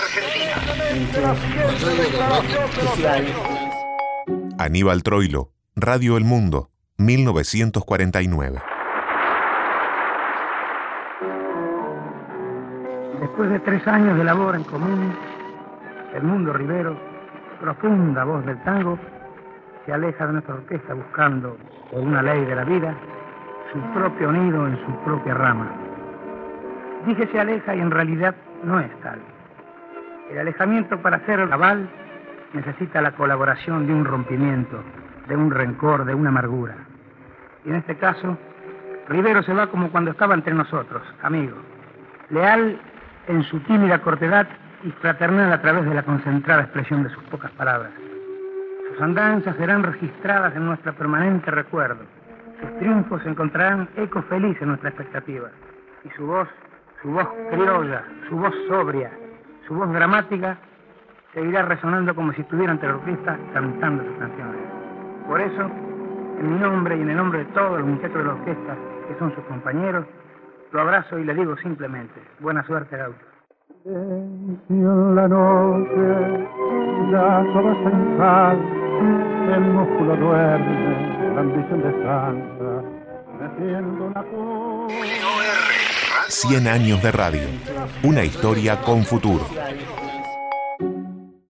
Argentina. Aníbal Troilo, Radio El Mundo, 1949. Después de tres años de labor en común, el mundo Rivero, profunda voz del tango, se aleja de nuestra orquesta buscando, por una ley de la vida, su propio nido en su propia rama. Dije se aleja y en realidad no es tal. El alejamiento para ser cabal necesita la colaboración de un rompimiento, de un rencor, de una amargura. Y en este caso, Rivero se va como cuando estaba entre nosotros, amigo, leal en su tímida cortedad y fraternal a través de la concentrada expresión de sus pocas palabras. Sus andanzas serán registradas en nuestro permanente recuerdo. Sus triunfos encontrarán eco feliz en nuestra expectativa. Y su voz, su voz criolla, su voz sobria, su voz dramática, seguirá resonando como si estuviera ante la orquesta cantando sus canciones. Por eso, en mi nombre y en el nombre de todos los muchachos de la orquesta, que son sus compañeros, lo abrazo y le digo simplemente, buena suerte, Gaucho. en la noche, ya todo está en el músculo duerme, la ambición descansa, meciendo una 100 años de radio, una historia con futuro.